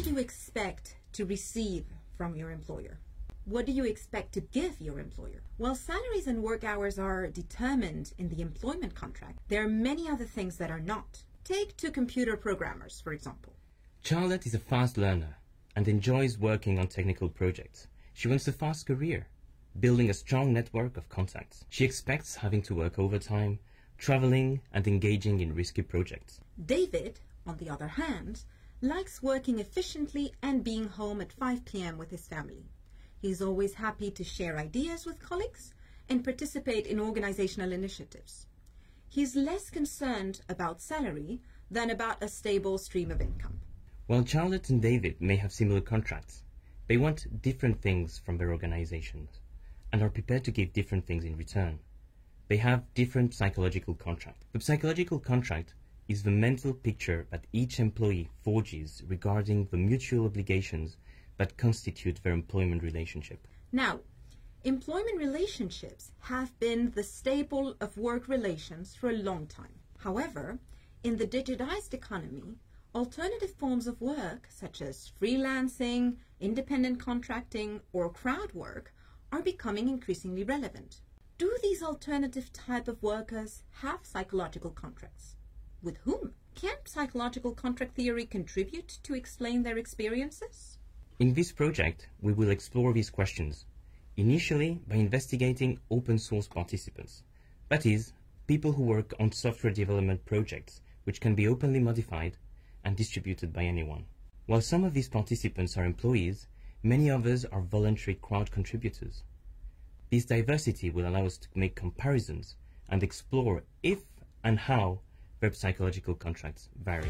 you expect to receive from your employer? What do you expect to give your employer? While salaries and work hours are determined in the employment contract, there are many other things that are not. Take two computer programmers, for example. Charlotte is a fast learner and enjoys working on technical projects. She wants a fast career, building a strong network of contacts. She expects having to work overtime, traveling, and engaging in risky projects. David, on the other hand, likes working efficiently and being home at 5 p.m. with his family. He is always happy to share ideas with colleagues and participate in organizational initiatives. He is less concerned about salary than about a stable stream of income. While Charlotte and David may have similar contracts, they want different things from their organizations and are prepared to give different things in return. They have different psychological contracts. The psychological contract is the mental picture that each employee forges regarding the mutual obligations that constitute their employment relationship. Now, employment relationships have been the staple of work relations for a long time. However, in the digitized economy, alternative forms of work, such as freelancing, independent contracting, or crowd work, are becoming increasingly relevant. Do these alternative type of workers have psychological contracts? With whom? Can psychological contract theory contribute to explain their experiences? In this project, we will explore these questions, initially by investigating open source participants, that is, people who work on software development projects which can be openly modified and distributed by anyone. While some of these participants are employees, many others are voluntary crowd contributors. This diversity will allow us to make comparisons and explore if and how web psychological contracts vary.